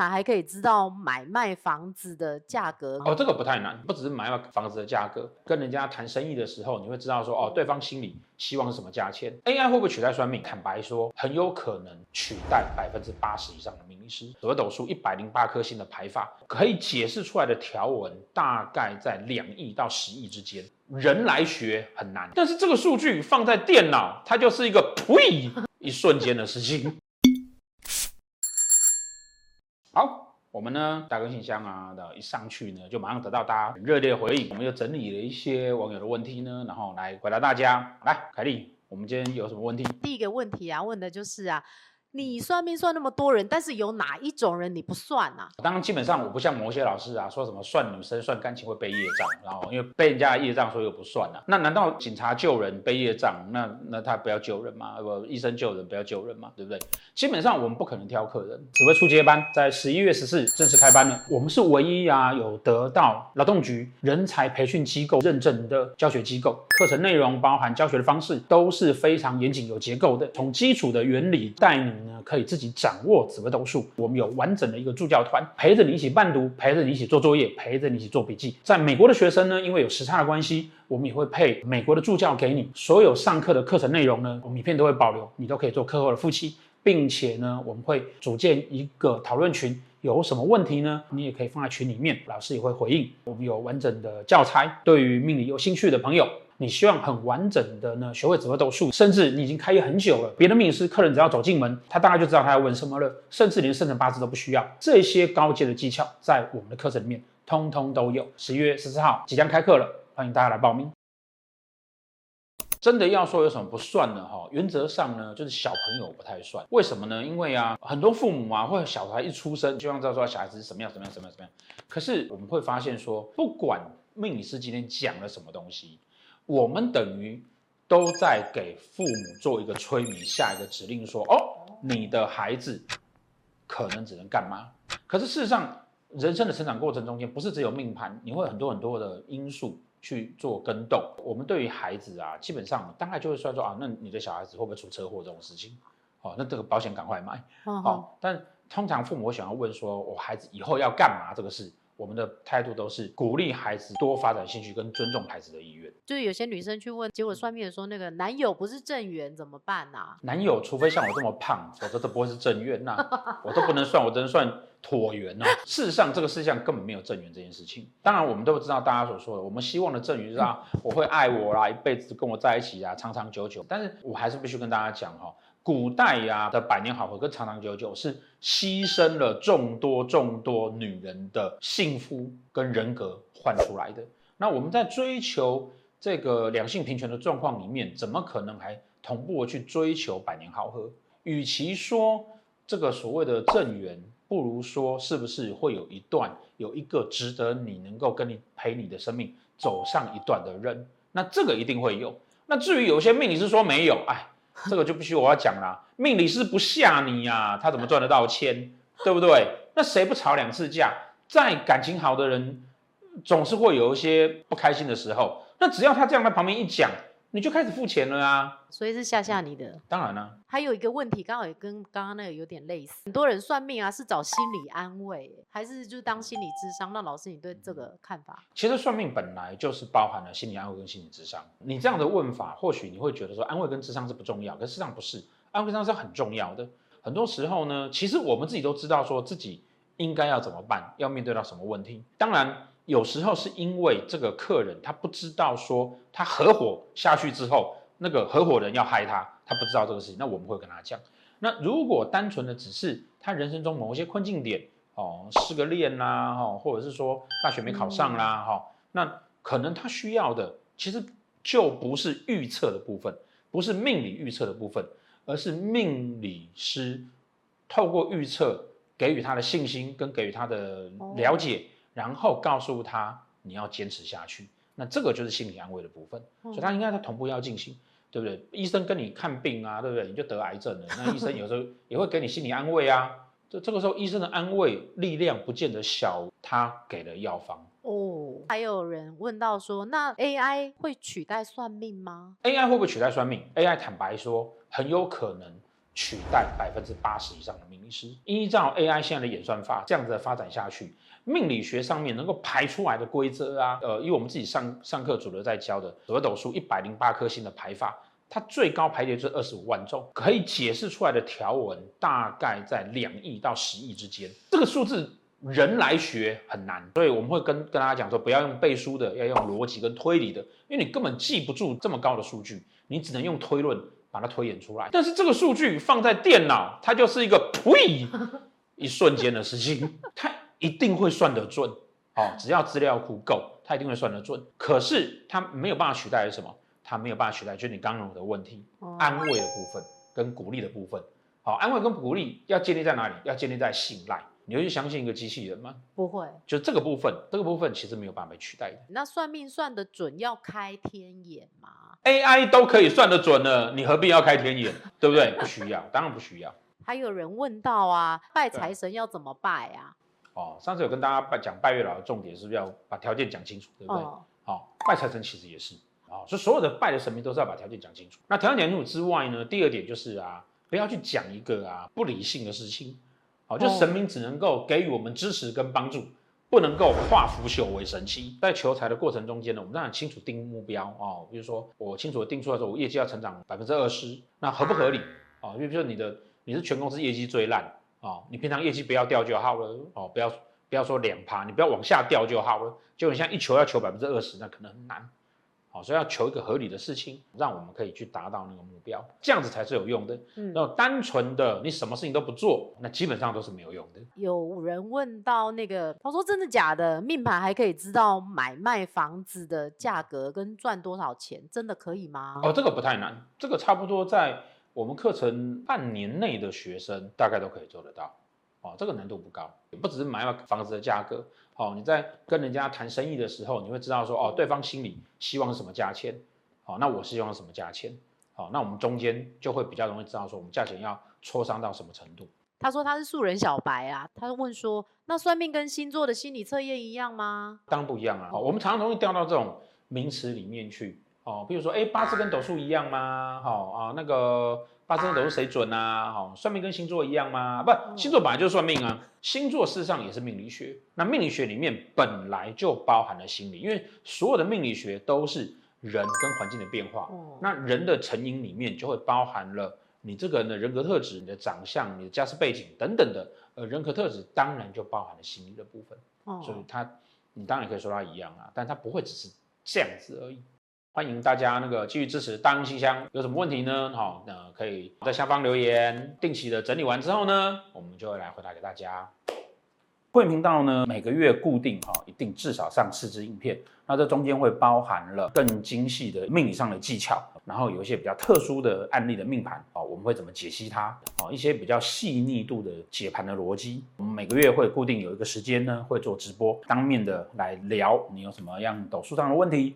还可以知道买卖房子的价格哦，这个不太难，不只是买卖房子的价格，跟人家谈生意的时候，你会知道说哦，对方心里希望是什么价钱。AI 会不会取代算命？坦白说，很有可能取代百分之八十以上的命理师。紫微斗数一百零八颗星的排法，可以解释出来的条文大概在两亿到十亿之间，人来学很难，但是这个数据放在电脑，它就是一个呸，一瞬间的事情。好，我们呢，大哥信箱啊的一上去呢，就马上得到大家很热烈的回应。我们又整理了一些网友的问题呢，然后来回答大家。来，凯丽，我们今天有什么问题？第一个问题啊，问的就是啊。你算命算那么多人，但是有哪一种人你不算啊？当然，基本上我不像某些老师啊，说什么算女生算感情会背业障，然后因为背人家业障，所以我不算啊。那难道警察救人背业障，那那他不要救人吗？不，医生救人不要救人吗？对不对？基本上我们不可能挑客人。只会出接班在十一月十四正式开班了。我们是唯一啊有得到劳动局人才培训机构认证的教学机构，课程内容包含教学的方式都是非常严谨有结构的，从基础的原理带你。可以自己掌握紫微斗数，我们有完整的一个助教团，陪着你一起伴读，陪着你一起做作业，陪着你一起做笔记。在美国的学生呢，因为有时差的关系，我们也会配美国的助教给你。所有上课的课程内容呢，我们影片都会保留，你都可以做课后的复习，并且呢，我们会组建一个讨论群，有什么问题呢？你也可以放在群里面，老师也会回应。我们有完整的教材，对于命理有兴趣的朋友。你希望很完整的呢学会怎么斗数，甚至你已经开业很久了，别的命理师客人只要走进门，他大概就知道他要问什么了，甚至连生辰八字都不需要。这些高阶的技巧在我们的课程里面通通都有。十一月十四号即将开课了，欢迎大家来报名。真的要说有什么不算的哈，原则上呢就是小朋友不太算。为什么呢？因为啊很多父母啊或者小孩一出生就想知道说小孩子是什么样什么样什么样什么样。可是我们会发现说，不管命理师今天讲了什么东西。我们等于都在给父母做一个催眠，下一个指令说：“哦，你的孩子可能只能干嘛？”可是事实上，人生的成长过程中间，不是只有命盘，你会很多很多的因素去做跟动。我们对于孩子啊，基本上大概就会算说啊，那你的小孩子会不会出车祸这种事情？哦，那这个保险赶快买。哦，但通常父母想要问说：“我孩子以后要干嘛？”这个事。我们的态度都是鼓励孩子多发展兴趣跟尊重孩子的意愿。就是有些女生去问，结果算命的说那个男友不是正缘怎么办呢、啊？男友除非像我这么胖，否则都不会是正缘呐、啊。我都不能算，我只能算椭圆哦。事实上，这个世界上根本没有正缘这件事情。当然，我们都知道大家所说的，我们希望的正缘是啊，我会爱我啦，一辈子跟我在一起啊，长长久久。但是我还是必须跟大家讲哈。古代呀的百年好合跟长长久久是牺牲了众多众多女人的幸福跟人格换出来的。那我们在追求这个两性平权的状况里面，怎么可能还同步的去追求百年好合？与其说这个所谓的正缘，不如说是不是会有一段有一个值得你能够跟你陪你的生命走上一段的人？那这个一定会有。那至于有些命理是说没有，哎。这个就必须我要讲啦，命理师不吓你呀、啊，他怎么赚得到钱，对不对？那谁不吵两次架？再感情好的人，总是会有一些不开心的时候。那只要他这样在旁边一讲。你就开始付钱了啊，所以是吓吓你的。当然了，还有一个问题，刚好也跟刚刚那个有点类似。很多人算命啊，是找心理安慰，还是就是当心理智商？那老师，你对这个看法？其实算命本来就是包含了心理安慰跟心理智商。你这样的问法，或许你会觉得说安慰跟智商是不重要，可事实上不是，安慰跟咨商是很重要的。很多时候呢，其实我们自己都知道说自己应该要怎么办，要面对到什么问题。当然。有时候是因为这个客人他不知道说他合伙下去之后，那个合伙人要害他，他不知道这个事情，那我们会跟他讲。那如果单纯的只是他人生中某一些困境点，哦，失个恋啦，哈，或者是说大学没考上啦，哈，那可能他需要的其实就不是预测的部分，不是命理预测的部分，而是命理师透过预测给予他的信心跟给予他的了解。然后告诉他你要坚持下去，那这个就是心理安慰的部分，所以他应该在同步要进行，对不对？医生跟你看病啊，对不对？你就得癌症了，那医生 有时候也会给你心理安慰啊。这这个时候医生的安慰力量不见得小，他给的药方哦。还有人问到说，那 AI 会取代算命吗？AI 会不会取代算命？AI 坦白说很有可能取代百分之八十以上的命理师。依照 AI 现在的演算法这样子的发展下去，命理学上面能够排出来的规则啊，呃，以我们自己上上课主流在教的紫微斗数一百零八颗星的排法，它最高排列是二十五万种，可以解释出来的条文大概在两亿到十亿之间。这个数字人来学很难，所以我们会跟跟大家讲说，不要用背书的，要用逻辑跟推理的，因为你根本记不住这么高的数据，你只能用推论。把它推演出来，但是这个数据放在电脑，它就是一个呸，一瞬间的事情，它一定会算得准，哦，只要资料库够，它一定会算得准。可是它没有办法取代的是什么？它没有办法取代，就是你刚刚有的问题，安慰的部分跟鼓励的部分。好，安慰跟鼓励要建立在哪里？要建立在信赖。你会去相信一个机器人吗？不会。就这个部分，这个部分其实没有办法被取代的。那算命算得准要开天眼吗？AI 都可以算得准了，你何必要开天眼？对不对？不需要，当然不需要。还有人问到啊，拜财神要怎么拜啊？哦，上次有跟大家拜讲拜月老的重点，是不是要把条件讲清楚，对不对？哦，哦，拜财神其实也是啊，所以所有的拜的神明都是要把条件讲清楚。那条件讲清楚之外呢，第二点就是啊，不要去讲一个啊不理性的事情。好，就神明只能够给予我们支持跟帮助。不能够化腐朽为神奇。在求财的过程中间呢，我们当然清楚定目标哦。比如说，我清楚的定出来说，我业绩要成长百分之二十，那合不合理啊？因为比如说你的你是全公司业绩最烂啊，你平常业绩不要掉就好了哦，不要不要说两趴，你不要往下掉就好了。就你像一求要求百分之二十，那可能很难。好，所以要求一个合理的事情，让我们可以去达到那个目标，这样子才是有用的。嗯，那单纯的你什么事情都不做，那基本上都是没有用的。有人问到那个，他说真的假的？命盘还可以知道买卖房子的价格跟赚多少钱，真的可以吗？哦，这个不太难，这个差不多在我们课程半年内的学生大概都可以做得到。哦，这个难度不高，也不只是买房子的价格。哦，你在跟人家谈生意的时候，你会知道说，哦，对方心里希望是什么价钱，哦，那我希望什么价钱，哦，那我们中间就会比较容易知道说，我们价钱要磋商到什么程度。他说他是素人小白啊，他问说，那算命跟星座的心理测验一样吗？当然不一样啊，哦，我们常常容易掉到这种名词里面去，哦，比如说，哎，八字跟斗数一样吗？好啊，那个。八字都是谁准啊？好，算命跟星座一样吗？不，星座本来就是算命啊。星座事实上也是命理学。那命理学里面本来就包含了心理，因为所有的命理学都是人跟环境的变化。那人的成因里面就会包含了你这个人的人格特质、你的长相、你的家世背景等等的。呃，人格特质当然就包含了心理的部分。所以它，你当然可以说它一样啊，但它不会只是这样子而已。欢迎大家那个继续支持大亨信箱，有什么问题呢？好，那可以在下方留言。定期的整理完之后呢，我们就会来回答给大家。会员频道呢，每个月固定哈，一定至少上四支影片。那这中间会包含了更精细的命理上的技巧，然后有一些比较特殊的案例的命盘啊，我们会怎么解析它啊？一些比较细腻度的解盘的逻辑。我们每个月会固定有一个时间呢，会做直播，当面的来聊你有什么样斗数上的问题，